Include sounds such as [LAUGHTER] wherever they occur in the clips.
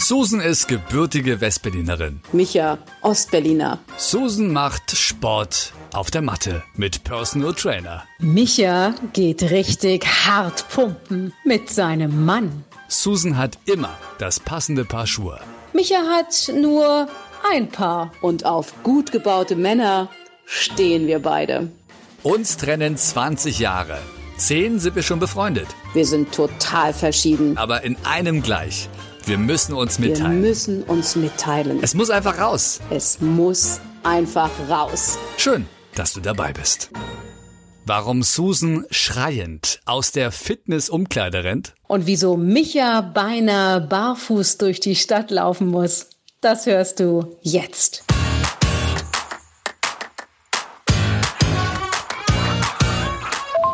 Susan ist gebürtige Westberlinerin. Micha, Ostberliner. Susan macht Sport auf der Matte mit Personal Trainer. Micha geht richtig hart pumpen mit seinem Mann. Susan hat immer das passende Paar Schuhe. Micha hat nur ein Paar. Und auf gut gebaute Männer stehen wir beide. Uns trennen 20 Jahre. Zehn sind wir schon befreundet. Wir sind total verschieden. Aber in einem gleich. Wir müssen uns mitteilen. Wir müssen uns mitteilen. Es muss einfach raus. Es muss einfach raus. Schön, dass du dabei bist. Warum Susan schreiend aus der Fitness-Umkleide rennt? Und wieso Micha beinahe barfuß durch die Stadt laufen muss, das hörst du jetzt.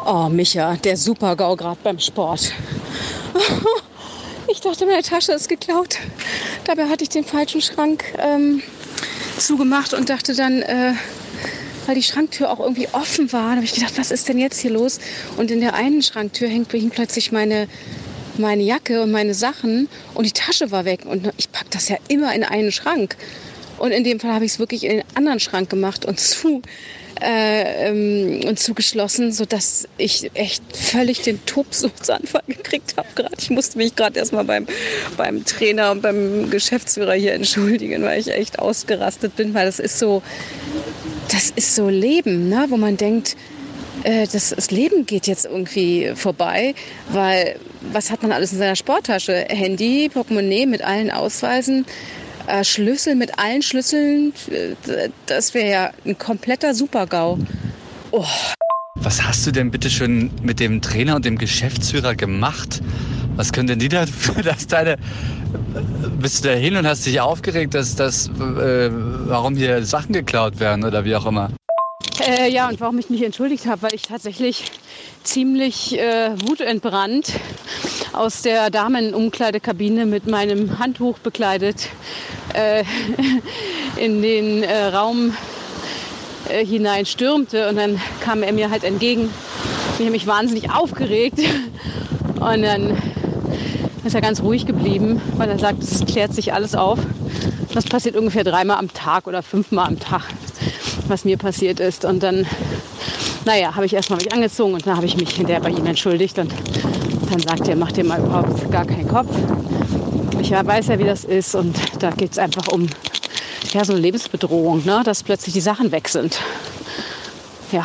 Oh, Micha, der Super-GAU gerade beim Sport. [LAUGHS] Dachte, meine Tasche ist geklaut. Dabei hatte ich den falschen Schrank ähm, zugemacht und dachte dann, äh, weil die Schranktür auch irgendwie offen war, habe ich gedacht, was ist denn jetzt hier los? Und in der einen Schranktür hängt, plötzlich meine, meine Jacke und meine Sachen und die Tasche war weg. Und ich packe das ja immer in einen Schrank. Und in dem Fall habe ich es wirklich in den anderen Schrank gemacht und [LAUGHS] zu äh, ähm, und zugeschlossen, sodass ich echt völlig den Tobsuchtsanfall [LAUGHS] gekriegt habe gerade. Ich musste mich gerade erstmal beim, beim Trainer und beim Geschäftsführer hier entschuldigen, weil ich echt ausgerastet bin, weil das ist so, das ist so Leben, ne? wo man denkt, äh, das, das Leben geht jetzt irgendwie vorbei, weil was hat man alles in seiner Sporttasche? Handy, Portemonnaie mit allen Ausweisen, äh, Schlüssel mit allen Schlüsseln, äh, das wäre ja ein kompletter Supergau. Oh. Was hast du denn bitte schon mit dem Trainer und dem Geschäftsführer gemacht? Was können denn die dafür, dass deine... Bist du da hin und hast dich aufgeregt, dass das, äh, warum hier Sachen geklaut werden oder wie auch immer? Äh, ja, und warum ich mich entschuldigt habe, weil ich tatsächlich ziemlich äh, wutentbrannt aus der Damenumkleidekabine mit meinem Handtuch bekleidet äh, [LAUGHS] in den äh, Raum äh, hinein stürmte und dann kam er mir halt entgegen. Ich habe mich wahnsinnig aufgeregt [LAUGHS] und dann ist er ganz ruhig geblieben, weil er sagt, es klärt sich alles auf. Das passiert ungefähr dreimal am Tag oder fünfmal am Tag, was mir passiert ist. Und dann, naja, habe ich erstmal mich angezogen und dann habe ich mich hinterher bei ihm entschuldigt und dann sagt er, mach dir mal überhaupt gar keinen Kopf. Ich weiß ja, wie das ist und da geht es einfach um ja, so eine Lebensbedrohung, ne? dass plötzlich die Sachen weg sind. Ja.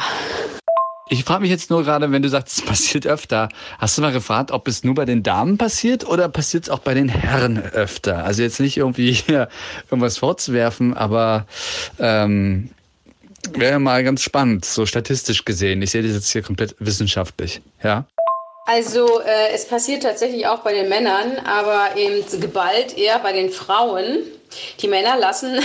Ich frage mich jetzt nur gerade, wenn du sagst, es passiert öfter. Hast du mal gefragt, ob es nur bei den Damen passiert oder passiert es auch bei den Herren öfter? Also jetzt nicht irgendwie hier irgendwas vorzuwerfen, aber ähm, wäre mal ganz spannend, so statistisch gesehen. Ich sehe das jetzt hier komplett wissenschaftlich. Ja. Also äh, es passiert tatsächlich auch bei den Männern, aber eben geballt eher bei den Frauen. Die Männer lassen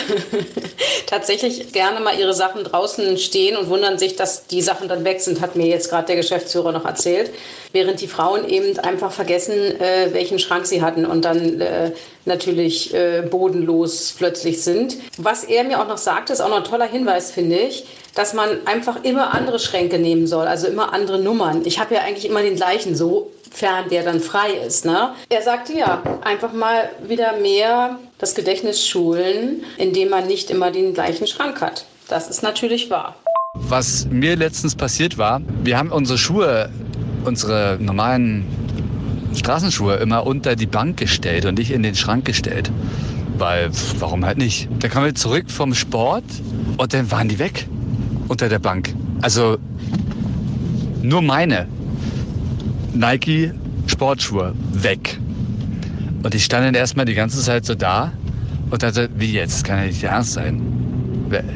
[LAUGHS] tatsächlich gerne mal ihre Sachen draußen stehen und wundern sich, dass die Sachen dann weg sind, hat mir jetzt gerade der Geschäftsführer noch erzählt. Während die Frauen eben einfach vergessen, äh, welchen Schrank sie hatten und dann äh, natürlich äh, bodenlos plötzlich sind. Was er mir auch noch sagt, ist auch noch ein toller Hinweis, finde ich, dass man einfach immer andere Schränke nehmen soll, also immer andere Nummern. Ich habe ja eigentlich immer den gleichen, sofern der dann frei ist. Ne? Er sagte ja, einfach mal wieder mehr das Gedächtnis schulen, indem man nicht immer den gleichen Schrank hat. Das ist natürlich wahr. Was mir letztens passiert war, wir haben unsere Schuhe, unsere normalen Straßenschuhe immer unter die Bank gestellt und nicht in den Schrank gestellt. Weil, warum halt nicht? Da kamen wir zurück vom Sport und dann waren die weg unter der Bank. Also nur meine Nike Sportschuhe weg. Und ich stand dann erstmal die ganze Zeit so da und dachte, wie jetzt? Das kann ja nicht ernst sein.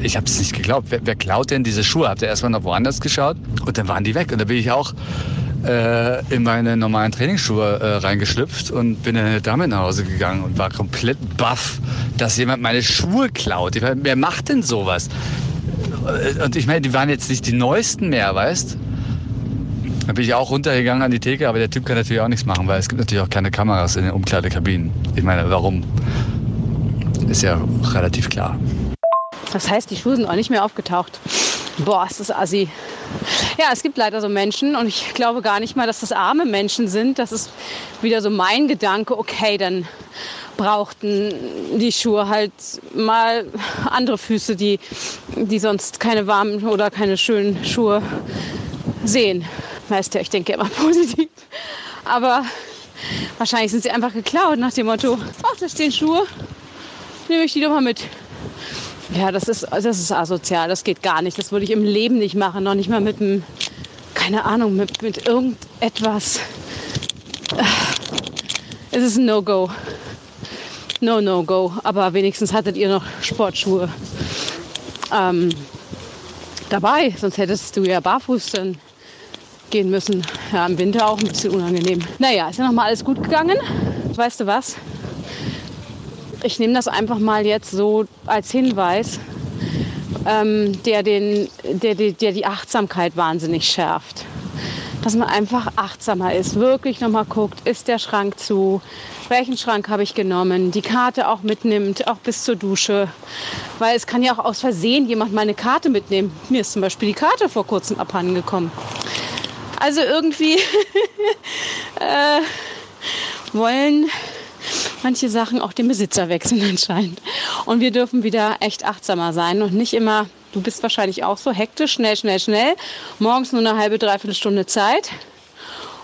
Ich habe es nicht geglaubt. Wer, wer, klaut denn diese Schuhe? Habt ihr erstmal noch woanders geschaut? Und dann waren die weg. Und da bin ich auch äh, in meine normalen Trainingsschuhe äh, reingeschlüpft und bin dann damit nach Hause gegangen und war komplett baff, dass jemand meine Schuhe klaut. Ich meine, wer macht denn sowas? Und ich meine, die waren jetzt nicht die neuesten mehr, weißt? Dann bin ich auch runtergegangen an die Theke, aber der Typ kann natürlich auch nichts machen, weil es gibt natürlich auch keine Kameras in den Umkleidekabinen. Ich meine, warum? Ist ja relativ klar. Das heißt, die Schuhe sind auch nicht mehr aufgetaucht. Boah, ist das assi. Ja, es gibt leider so Menschen und ich glaube gar nicht mal, dass das arme Menschen sind. Das ist wieder so mein Gedanke, okay, dann brauchten die Schuhe halt mal andere Füße, die, die sonst keine warmen oder keine schönen Schuhe sehen. Ja, ich denke immer [LAUGHS] positiv. Aber wahrscheinlich sind sie einfach geklaut nach dem Motto, ach, da stehen Schuhe, nehme ich die doch mal mit. Ja, das ist, das ist asozial, das geht gar nicht. Das würde ich im Leben nicht machen, noch nicht mal mit einem, keine Ahnung, mit, mit irgendetwas. Es ist ein No-Go. No, no, go. Aber wenigstens hattet ihr noch Sportschuhe ähm, dabei, sonst hättest du ja barfuß dann gehen müssen. Ja, im Winter auch ein bisschen unangenehm. Naja, ist ja noch mal alles gut gegangen. Weißt du was? ich nehme das einfach mal jetzt so als Hinweis, ähm, der, den, der, der, der die Achtsamkeit wahnsinnig schärft. Dass man einfach achtsamer ist, wirklich nochmal guckt, ist der Schrank zu, welchen Schrank habe ich genommen, die Karte auch mitnimmt, auch bis zur Dusche. Weil es kann ja auch aus Versehen jemand meine Karte mitnehmen. Mir ist zum Beispiel die Karte vor kurzem abhanden gekommen. Also irgendwie [LAUGHS] äh, wollen manche Sachen auch den Besitzer wechseln anscheinend. Und wir dürfen wieder echt achtsamer sein und nicht immer, du bist wahrscheinlich auch so hektisch, schnell, schnell, schnell. Morgens nur eine halbe, dreiviertel Stunde Zeit.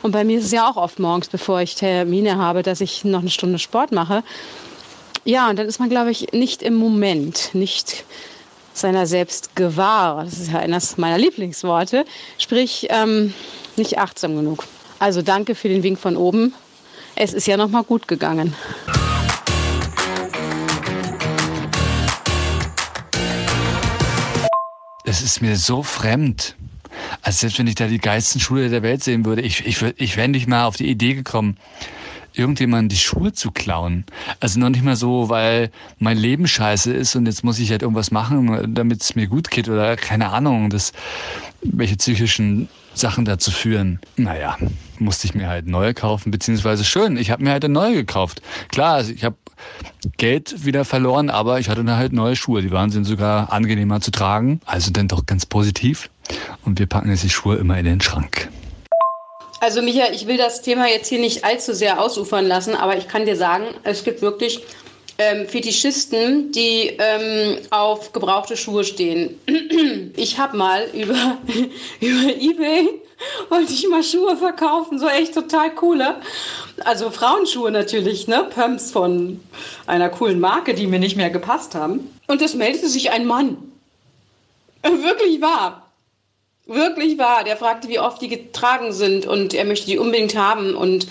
Und bei mir ist es ja auch oft morgens, bevor ich Termine habe, dass ich noch eine Stunde Sport mache. Ja, und dann ist man, glaube ich, nicht im Moment, nicht seiner selbst gewahr. Das ist ja eines meiner Lieblingsworte. Sprich, ähm, nicht achtsam genug. Also danke für den Wink von oben es ist ja noch mal gut gegangen. Es ist mir so fremd. Also selbst wenn ich da die geilsten Schule der Welt sehen würde, ich, ich, ich wäre nicht mal auf die Idee gekommen, irgendjemand die Schuhe zu klauen. Also noch nicht mal so, weil mein Leben scheiße ist und jetzt muss ich halt irgendwas machen, damit es mir gut geht oder keine Ahnung, das, welche psychischen Sachen dazu führen. Naja, musste ich mir halt neue kaufen, beziehungsweise schön, ich habe mir halt eine neue gekauft. Klar, also ich habe Geld wieder verloren, aber ich hatte halt neue Schuhe. Die waren sind sogar angenehmer zu tragen. Also dann doch ganz positiv. Und wir packen jetzt die Schuhe immer in den Schrank. Also Micha, ich will das Thema jetzt hier nicht allzu sehr ausufern lassen, aber ich kann dir sagen, es gibt wirklich ähm, Fetischisten, die ähm, auf gebrauchte Schuhe stehen. [CLEARS THROAT] Ich habe mal über, [LAUGHS] über Ebay wollte ich mal Schuhe verkaufen, so echt total coole. Also Frauenschuhe natürlich, ne? Pumps von einer coolen Marke, die mir nicht mehr gepasst haben. Und es meldete sich ein Mann. Wirklich wahr. Wirklich wahr. Der fragte, wie oft die getragen sind und er möchte die unbedingt haben. Und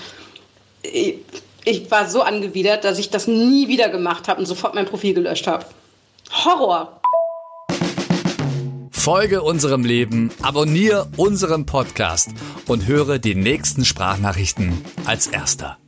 ich, ich war so angewidert, dass ich das nie wieder gemacht habe und sofort mein Profil gelöscht habe. Horror. Folge unserem Leben, abonniere unseren Podcast und höre die nächsten Sprachnachrichten als erster.